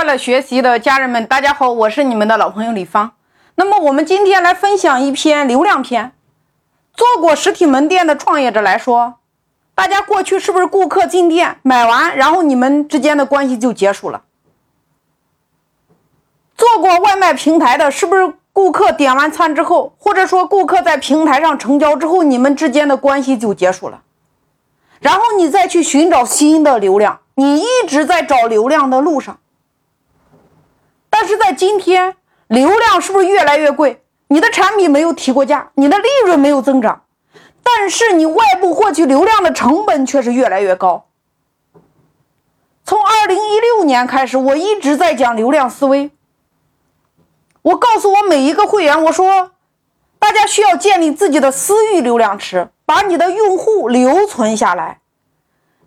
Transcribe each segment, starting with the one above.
快乐学习的家人们，大家好，我是你们的老朋友李芳。那么我们今天来分享一篇流量篇。做过实体门店的创业者来说，大家过去是不是顾客进店买完，然后你们之间的关系就结束了？做过外卖平台的，是不是顾客点完餐之后，或者说顾客在平台上成交之后，你们之间的关系就结束了？然后你再去寻找新的流量，你一直在找流量的路上。但是在今天，流量是不是越来越贵？你的产品没有提过价，你的利润没有增长，但是你外部获取流量的成本却是越来越高。从二零一六年开始，我一直在讲流量思维。我告诉我每一个会员，我说，大家需要建立自己的私域流量池，把你的用户留存下来。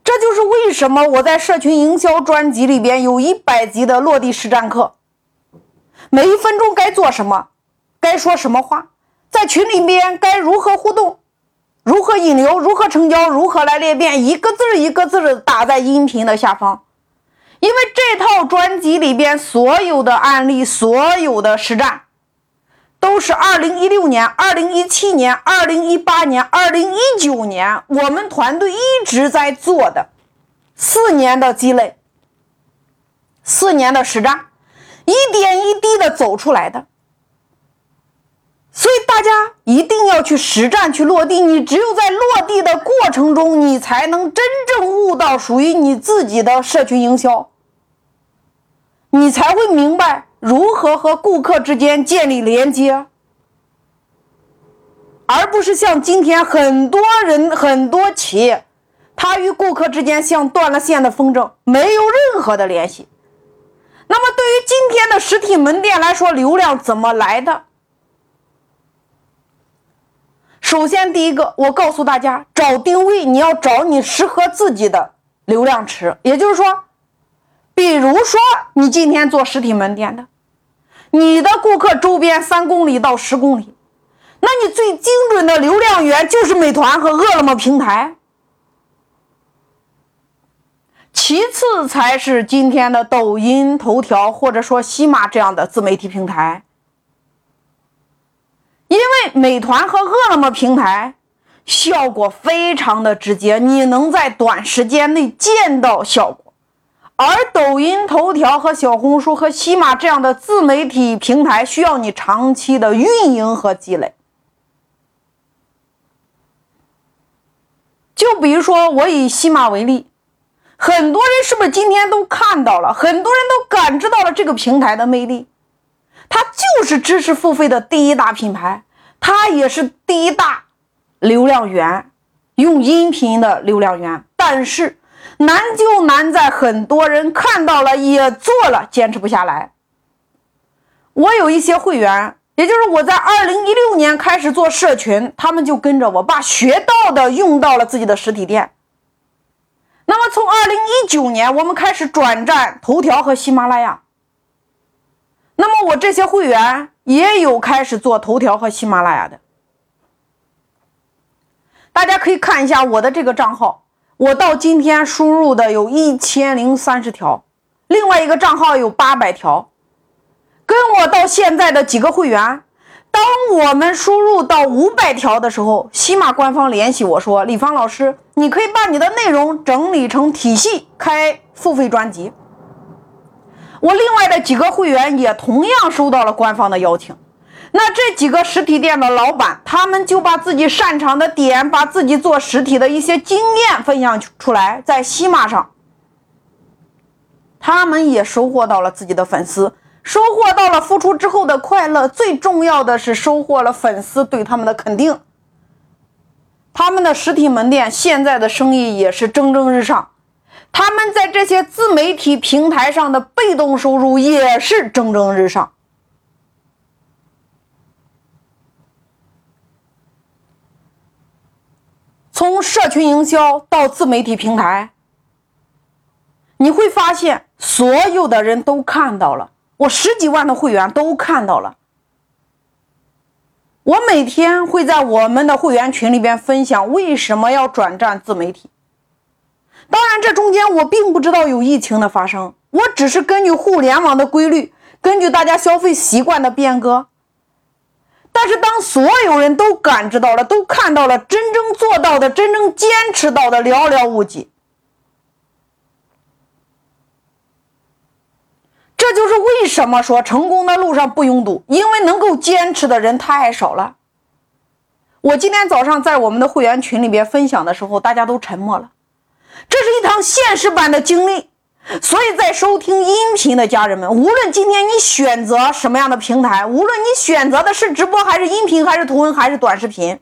这就是为什么我在社群营销专辑里边有一百集的落地实战课。每一分钟该做什么？该说什么话？在群里边该如何互动？如何引流？如何成交？如何来裂变？一个字一个字的打在音频的下方，因为这套专辑里边所有的案例、所有的实战，都是二零一六年、二零一七年、二零一八年、二零一九年我们团队一直在做的四年的积累，四年的实战，一点一滴的走出来的。所以大家一定要去实战去落地，你只有在落地的过程中，你才能真正悟到属于你自己的社群营销，你才会明白如何和顾客之间建立连接，而不是像今天很多人很多企业，他与顾客之间像断了线的风筝，没有任何的联系。那么对于今天的实体门店来说，流量怎么来的？首先，第一个，我告诉大家，找定位，你要找你适合自己的流量池。也就是说，比如说你今天做实体门店的，你的顾客周边三公里到十公里，那你最精准的流量源就是美团和饿了么平台，其次才是今天的抖音、头条或者说西马这样的自媒体平台。因为美团和饿了么平台效果非常的直接，你能在短时间内见到效果，而抖音、头条和小红书和西马这样的自媒体平台需要你长期的运营和积累。就比如说我以西马为例，很多人是不是今天都看到了，很多人都感知到了这个平台的魅力。它就是知识付费的第一大品牌，它也是第一大流量源，用音频的流量源。但是难就难在很多人看到了也做了，坚持不下来。我有一些会员，也就是我在二零一六年开始做社群，他们就跟着我把学到的用到了自己的实体店。那么从二零一九年，我们开始转战头条和喜马拉雅。那么我这些会员也有开始做头条和喜马拉雅的，大家可以看一下我的这个账号，我到今天输入的有一千零三十条，另外一个账号有八百条，跟我到现在的几个会员，当我们输入到五百条的时候，喜马官方联系我说，李芳老师，你可以把你的内容整理成体系，开付费专辑。我另外的几个会员也同样收到了官方的邀请，那这几个实体店的老板，他们就把自己擅长的点，把自己做实体的一些经验分享出来，在西马上，他们也收获到了自己的粉丝，收获到了付出之后的快乐，最重要的是收获了粉丝对他们的肯定，他们的实体门店现在的生意也是蒸蒸日上。他们在这些自媒体平台上的被动收入也是蒸蒸日上。从社群营销到自媒体平台，你会发现所有的人都看到了，我十几万的会员都看到了。我每天会在我们的会员群里边分享为什么要转战自媒体。当然，这中间我并不知道有疫情的发生，我只是根据互联网的规律，根据大家消费习惯的变革。但是，当所有人都感知到了，都看到了，真正做到的、真正坚持到的寥寥无几。这就是为什么说成功的路上不拥堵，因为能够坚持的人太少了。我今天早上在我们的会员群里边分享的时候，大家都沉默了。这是一趟现实版的经历，所以在收听音频的家人们，无论今天你选择什么样的平台，无论你选择的是直播还是音频，还是图文还是短视频，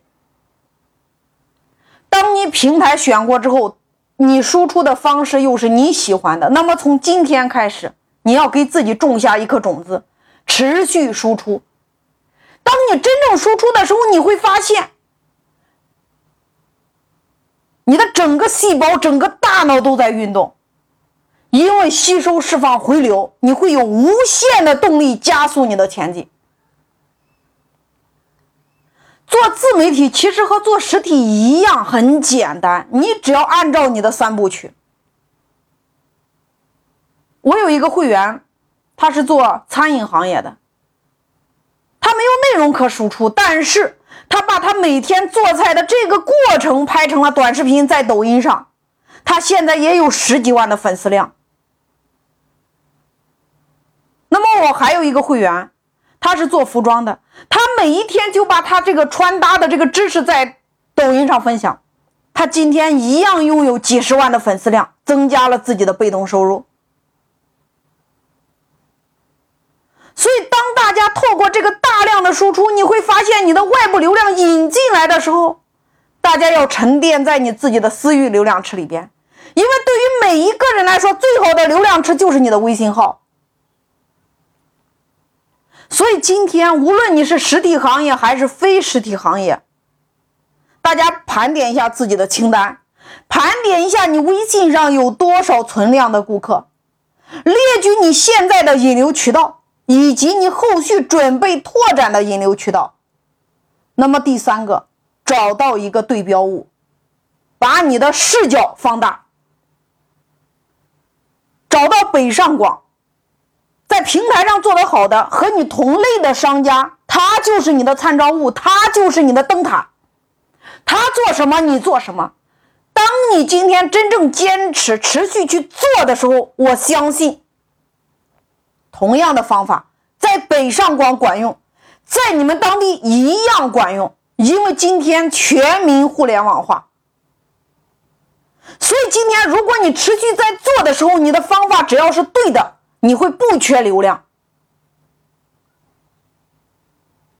当你平台选过之后，你输出的方式又是你喜欢的，那么从今天开始，你要给自己种下一颗种子，持续输出。当你真正输出的时候，你会发现。你的整个细胞、整个大脑都在运动，因为吸收、释放、回流，你会有无限的动力加速你的前进。做自媒体其实和做实体一样，很简单，你只要按照你的三部曲。我有一个会员，他是做餐饮行业的，他没有内容可输出，但是。他把他每天做菜的这个过程拍成了短视频，在抖音上，他现在也有十几万的粉丝量。那么我还有一个会员，他是做服装的，他每一天就把他这个穿搭的这个知识在抖音上分享，他今天一样拥有几十万的粉丝量，增加了自己的被动收入。所以，当大家透过这个大量的输出，你会发现你的外部流量引进来的时候，大家要沉淀在你自己的私域流量池里边，因为对于每一个人来说，最好的流量池就是你的微信号。所以，今天无论你是实体行业还是非实体行业，大家盘点一下自己的清单，盘点一下你微信上有多少存量的顾客，列举你现在的引流渠道。以及你后续准备拓展的引流渠道。那么第三个，找到一个对标物，把你的视角放大，找到北上广，在平台上做得好的和你同类的商家，他就是你的参照物，他就是你的灯塔，他做什么你做什么。当你今天真正坚持、持续去做的时候，我相信。同样的方法在北上广管用，在你们当地一样管用，因为今天全民互联网化。所以今天如果你持续在做的时候，你的方法只要是对的，你会不缺流量。